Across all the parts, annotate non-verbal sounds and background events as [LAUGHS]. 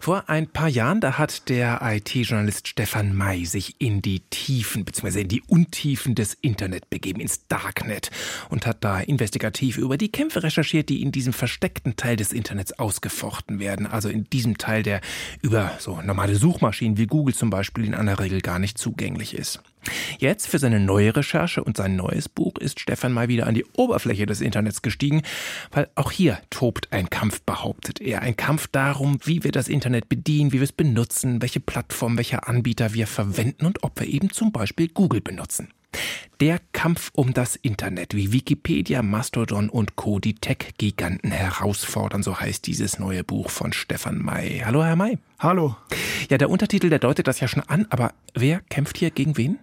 Vor ein paar Jahren, da hat der IT-Journalist Stefan May sich in die Tiefen bzw. in die Untiefen des Internet begeben, ins Darknet und hat da investigativ über die Kämpfe recherchiert, die in diesem versteckten Teil des Internets ausgefochten werden, also in diesem Teil, der über so normale Suchmaschinen wie Google zum Beispiel in aller Regel gar nicht zugänglich ist. Jetzt für seine neue Recherche und sein neues Buch ist Stefan mal wieder an die Oberfläche des Internets gestiegen, weil auch hier tobt ein Kampf, behauptet er. Ein Kampf darum, wie wir das Internet bedienen, wie wir es benutzen, welche Plattform, welche Anbieter wir verwenden und ob wir eben zum Beispiel Google benutzen. Der Kampf um das Internet, wie Wikipedia, Mastodon und Co. die Tech-Giganten herausfordern, so heißt dieses neue Buch von Stefan May. Hallo, Herr May. Hallo. Ja, der Untertitel, der deutet das ja schon an, aber wer kämpft hier gegen wen?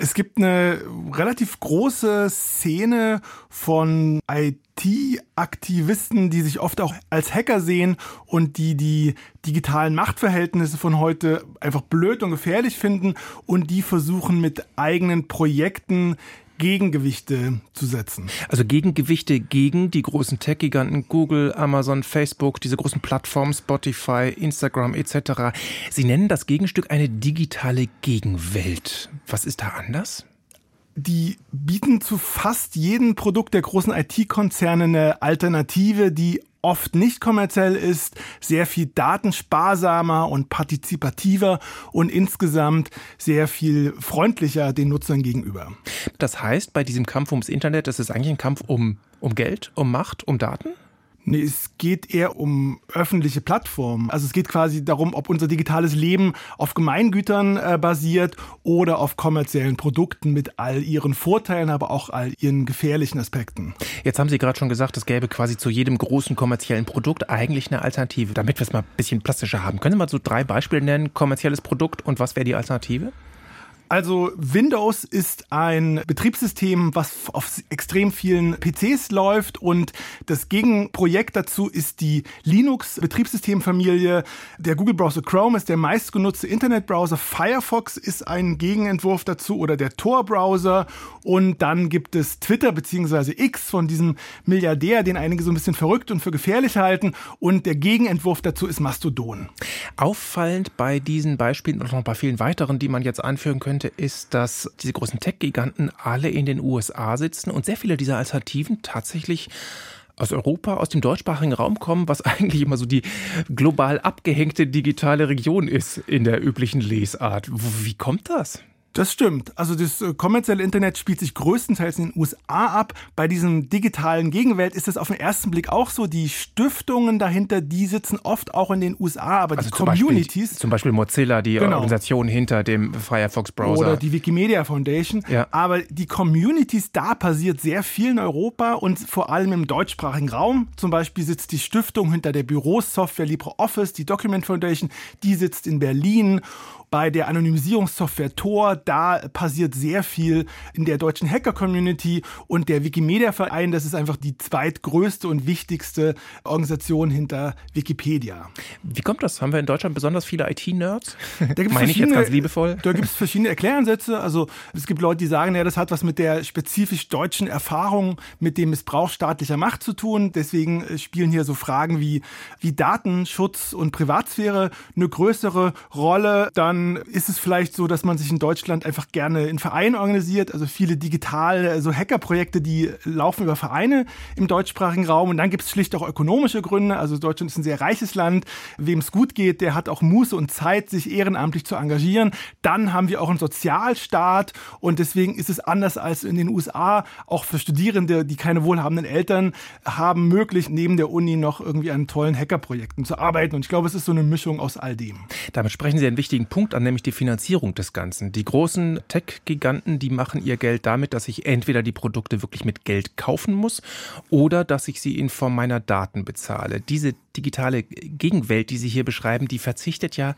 Es gibt eine relativ große Szene von IT-Aktivisten, die sich oft auch als Hacker sehen und die die digitalen Machtverhältnisse von heute einfach blöd und gefährlich finden und die versuchen mit eigenen Projekten Gegengewichte zu setzen. Also Gegengewichte gegen die großen Tech-Giganten Google, Amazon, Facebook, diese großen Plattformen Spotify, Instagram etc. Sie nennen das Gegenstück eine digitale Gegenwelt. Was ist da anders? die bieten zu fast jedem Produkt der großen IT-Konzerne eine Alternative, die oft nicht kommerziell ist, sehr viel datensparsamer und partizipativer und insgesamt sehr viel freundlicher den Nutzern gegenüber. Das heißt, bei diesem Kampf ums Internet, das ist eigentlich ein Kampf um, um Geld, um Macht, um Daten? Nee, es geht eher um öffentliche Plattformen. Also es geht quasi darum, ob unser digitales Leben auf Gemeingütern äh, basiert oder auf kommerziellen Produkten mit all ihren Vorteilen, aber auch all ihren gefährlichen Aspekten. Jetzt haben Sie gerade schon gesagt, es gäbe quasi zu jedem großen kommerziellen Produkt eigentlich eine Alternative. Damit wir es mal ein bisschen plastischer haben, können Sie mal so drei Beispiele nennen, kommerzielles Produkt und was wäre die Alternative? Also Windows ist ein Betriebssystem, was auf extrem vielen PCs läuft und das Gegenprojekt dazu ist die Linux-Betriebssystemfamilie. Der Google Browser Chrome ist der meistgenutzte Internetbrowser. Firefox ist ein Gegenentwurf dazu oder der Tor-Browser. Und dann gibt es Twitter bzw. X von diesem Milliardär, den einige so ein bisschen verrückt und für gefährlich halten. Und der Gegenentwurf dazu ist Mastodon. Auffallend bei diesen Beispielen und noch bei vielen weiteren, die man jetzt anführen könnte, könnte, ist, dass diese großen Tech-Giganten alle in den USA sitzen und sehr viele dieser Alternativen tatsächlich aus Europa, aus dem deutschsprachigen Raum kommen, was [LAUGHS] eigentlich immer so die global abgehängte digitale Region ist in der üblichen Lesart. Wie kommt das? Das stimmt. Also das äh, kommerzielle Internet spielt sich größtenteils in den USA ab. Bei diesem digitalen Gegenwelt ist es auf den ersten Blick auch so. Die Stiftungen dahinter, die sitzen oft auch in den USA, aber also die zum Communities. Beispiel, zum Beispiel Mozilla, die genau. Organisation hinter dem Firefox-Browser. Oder die Wikimedia Foundation. Ja. Aber die Communities, da passiert sehr viel in Europa und vor allem im deutschsprachigen Raum. Zum Beispiel sitzt die Stiftung hinter der Bürosoftware LibreOffice, die Document Foundation, die sitzt in Berlin bei der Anonymisierungssoftware Tor, da passiert sehr viel in der deutschen Hacker-Community und der Wikimedia-Verein, das ist einfach die zweitgrößte und wichtigste Organisation hinter Wikipedia. Wie kommt das? Haben wir in Deutschland besonders viele IT-Nerds? [LAUGHS] Meine ich jetzt ganz liebevoll? Da gibt es verschiedene Erkläransätze. Also es gibt Leute, die sagen, ja, das hat was mit der spezifisch deutschen Erfahrung mit dem Missbrauch staatlicher Macht zu tun. Deswegen äh, spielen hier so Fragen wie, wie Datenschutz und Privatsphäre eine größere Rolle. Dann dann ist es vielleicht so, dass man sich in Deutschland einfach gerne in Vereinen organisiert. Also viele digitale, also Hackerprojekte, die laufen über Vereine im deutschsprachigen Raum. Und dann gibt es schlicht auch ökonomische Gründe. Also Deutschland ist ein sehr reiches Land. Wem es gut geht, der hat auch Muße und Zeit, sich ehrenamtlich zu engagieren. Dann haben wir auch einen Sozialstaat. Und deswegen ist es anders als in den USA. Auch für Studierende, die keine wohlhabenden Eltern haben, möglich, neben der Uni noch irgendwie an tollen Hackerprojekten zu arbeiten. Und ich glaube, es ist so eine Mischung aus all dem. Damit sprechen Sie einen wichtigen Punkt Punkt an, nämlich die Finanzierung des Ganzen. Die großen Tech-Giganten, die machen ihr Geld damit, dass ich entweder die Produkte wirklich mit Geld kaufen muss oder dass ich sie in Form meiner Daten bezahle. Diese digitale Gegenwelt, die Sie hier beschreiben, die verzichtet ja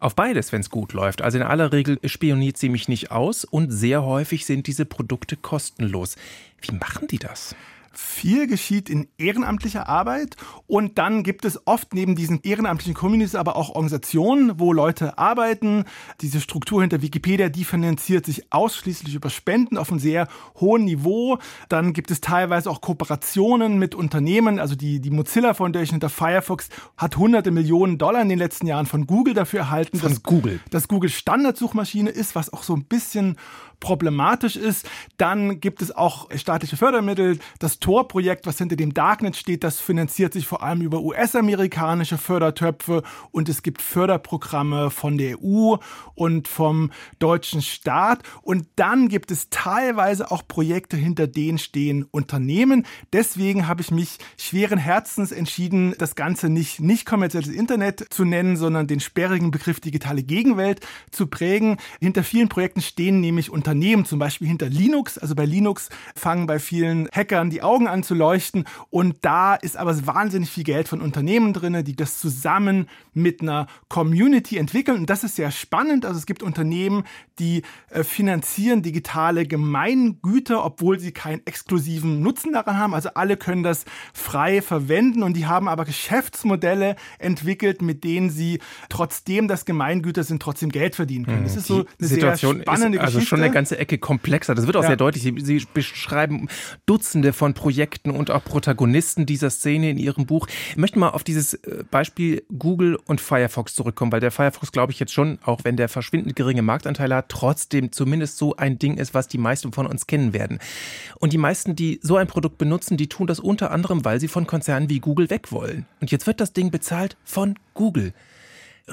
auf beides, wenn es gut läuft. Also in aller Regel spioniert sie mich nicht aus und sehr häufig sind diese Produkte kostenlos. Wie machen die das? Viel geschieht in ehrenamtlicher Arbeit und dann gibt es oft neben diesen ehrenamtlichen Communities aber auch Organisationen, wo Leute arbeiten. Diese Struktur hinter Wikipedia, die finanziert sich ausschließlich über Spenden auf einem sehr hohen Niveau. Dann gibt es teilweise auch Kooperationen mit Unternehmen, also die, die Mozilla Foundation hinter Firefox hat hunderte Millionen Dollar in den letzten Jahren von Google dafür erhalten. Von dass, Google. Dass Google Standardsuchmaschine ist, was auch so ein bisschen problematisch ist. Dann gibt es auch staatliche Fördermittel. Das Tor-Projekt, was hinter dem Darknet steht, das finanziert sich vor allem über US-amerikanische Fördertöpfe und es gibt Förderprogramme von der EU und vom deutschen Staat. Und dann gibt es teilweise auch Projekte, hinter denen stehen Unternehmen. Deswegen habe ich mich schweren Herzens entschieden, das Ganze nicht nicht kommerzielles Internet zu nennen, sondern den sperrigen Begriff digitale Gegenwelt zu prägen. Hinter vielen Projekten stehen nämlich Unternehmen Unternehmen, zum Beispiel hinter Linux. Also bei Linux fangen bei vielen Hackern die Augen an zu leuchten. Und da ist aber wahnsinnig viel Geld von Unternehmen drin, die das zusammen mit einer Community entwickeln. Und das ist sehr spannend. Also es gibt Unternehmen, die äh, finanzieren digitale Gemeingüter, obwohl sie keinen exklusiven Nutzen daran haben. Also alle können das frei verwenden und die haben aber Geschäftsmodelle entwickelt, mit denen sie trotzdem das Gemeingüter sind, trotzdem Geld verdienen können. Das ist so eine Situation sehr spannende ist also Geschichte. schon eine ganze Ecke komplexer. Das wird auch Ja. sehr deutlich. Sie, Sie beschreiben Dutzende von Projekten und auch Protagonisten dieser Szene in Ihrem Buch. Ich möchte mal auf dieses äh, Beispiel Google und Firefox zurückkommen, weil der Firefox, glaube ich, jetzt schon, auch wenn der verschwindend geringe Marktanteile hat, trotzdem zumindest so ein Ding ist, was die meisten von uns kennen werden. Und die meisten, die so ein Produkt benutzen, die tun das unter anderem, weil sie von Konzernen wie Google weg wollen. Und jetzt wird das Ding bezahlt von Google.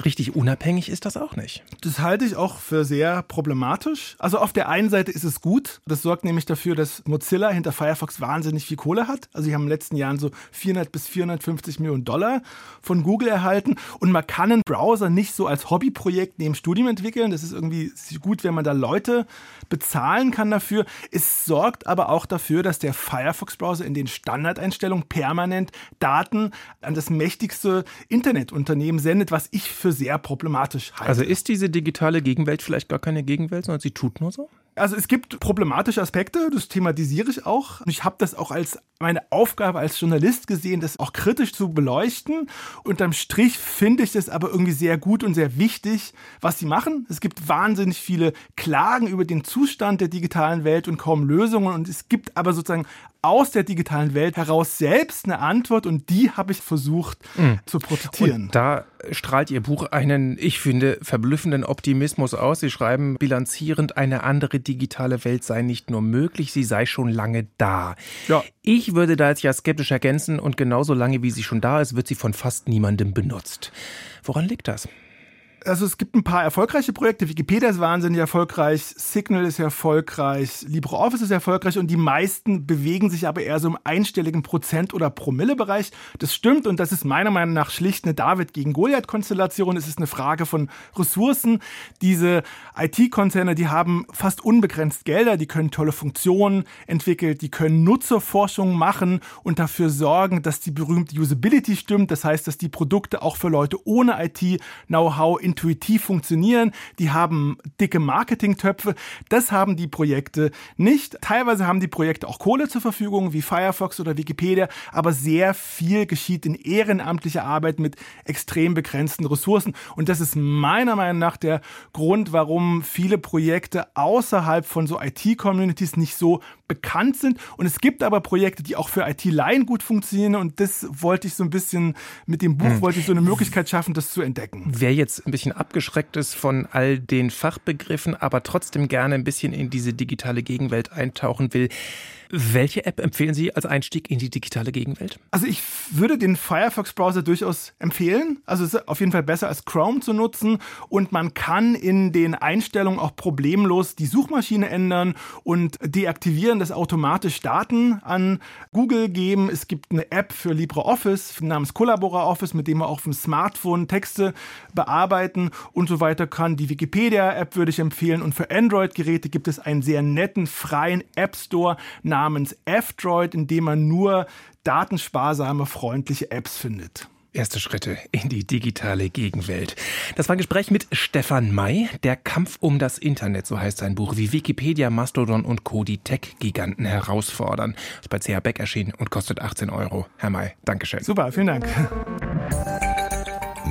Richtig unabhängig ist das auch nicht. Das halte ich auch für sehr problematisch. Also auf der einen Seite ist es gut. Das sorgt nämlich dafür, dass Mozilla hinter Firefox wahnsinnig viel Kohle hat. Also sie haben in den letzten Jahren so 400 bis 450 Millionen Dollar von Google erhalten. Und man kann einen Browser nicht so als Hobbyprojekt neben Studium entwickeln. Das ist irgendwie gut, wenn man da Leute bezahlen kann dafür. Es sorgt aber auch dafür, dass der Firefox-Browser in den Standardeinstellungen permanent Daten an das mächtigste Internetunternehmen sendet, was ich für sehr problematisch halte. Also ist diese digitale Gegenwelt vielleicht gar keine Gegenwelt, sondern sie tut nur so? Also es gibt problematische Aspekte, das thematisiere ich auch. Und ich habe das auch als meine Aufgabe als Journalist gesehen, das auch kritisch zu beleuchten. Unterm Strich finde ich es aber irgendwie sehr gut und sehr wichtig, was sie machen. Es gibt wahnsinnig viele Klagen über den Zustand der digitalen Welt und kaum Lösungen. Und es gibt aber sozusagen aus der digitalen Welt heraus selbst eine Antwort und die habe ich versucht zu protestieren. Und da strahlt Ihr Buch einen, ich finde, verblüffenden Optimismus aus. Sie schreiben bilanzierend, eine andere digitale Welt sei nicht nur möglich, sie sei schon lange da. Ja. Ich würde da jetzt ja skeptisch ergänzen und genauso lange wie sie schon da ist, wird sie von fast niemandem benutzt. Woran liegt das? Also es gibt ein paar erfolgreiche Projekte. Wikipedia ist wahnsinnig erfolgreich, Signal ist erfolgreich, LibreOffice ist erfolgreich und die meisten bewegen sich aber eher so im einstelligen Prozent- oder Promillebereich. Das stimmt und das ist meiner Meinung nach schlicht eine David gegen Goliath-Konstellation. Es ist eine Frage von Ressourcen. Diese IT-Konzerne, die haben fast unbegrenzt Gelder, die können tolle Funktionen entwickeln, die können Nutzerforschung machen und dafür sorgen, dass die berühmte Usability stimmt. Das heißt, dass die Produkte auch für Leute ohne IT-Know-how intuitiv funktionieren. Die haben dicke Marketingtöpfe. Das haben die Projekte nicht. Teilweise haben die Projekte auch Kohle zur Verfügung, wie Firefox oder Wikipedia, aber sehr viel geschieht in ehrenamtlicher Arbeit mit extrem begrenzten Ressourcen. Und das ist meiner Meinung nach der Grund, warum viele Projekte außerhalb von so IT-Communities nicht so bekannt sind. Und es gibt aber Projekte, die auch für IT-Laien gut funktionieren. Und das wollte ich so ein bisschen mit dem Buch, wollte ich so eine Möglichkeit schaffen, das zu entdecken. Wer jetzt ein bisschen abgeschreckt ist von all den Fachbegriffen, aber trotzdem gerne ein bisschen in diese digitale Gegenwelt eintauchen will, welche App empfehlen Sie als Einstieg in die digitale Gegenwelt? Also ich würde den Firefox-Browser durchaus empfehlen. Also es ist auf jeden Fall besser als Chrome zu nutzen und man kann in den Einstellungen auch problemlos die Suchmaschine ändern und deaktivieren, dass automatisch Daten an Google geben. Es gibt eine App für LibreOffice namens CollaboraOffice, mit dem man auch auf dem Smartphone Texte bearbeiten und so weiter kann. Die Wikipedia-App würde ich empfehlen und für Android-Geräte gibt es einen sehr netten freien App Store namens F-Droid, in dem man nur datensparsame, freundliche Apps findet. Erste Schritte in die digitale Gegenwelt. Das war ein Gespräch mit Stefan May. Der Kampf um das Internet, so heißt sein Buch, wie Wikipedia, Mastodon und Co. die Tech-Giganten herausfordern. Ist bei CH Beck erschienen und kostet 18 Euro. Herr May, Dankeschön. Super, vielen Dank.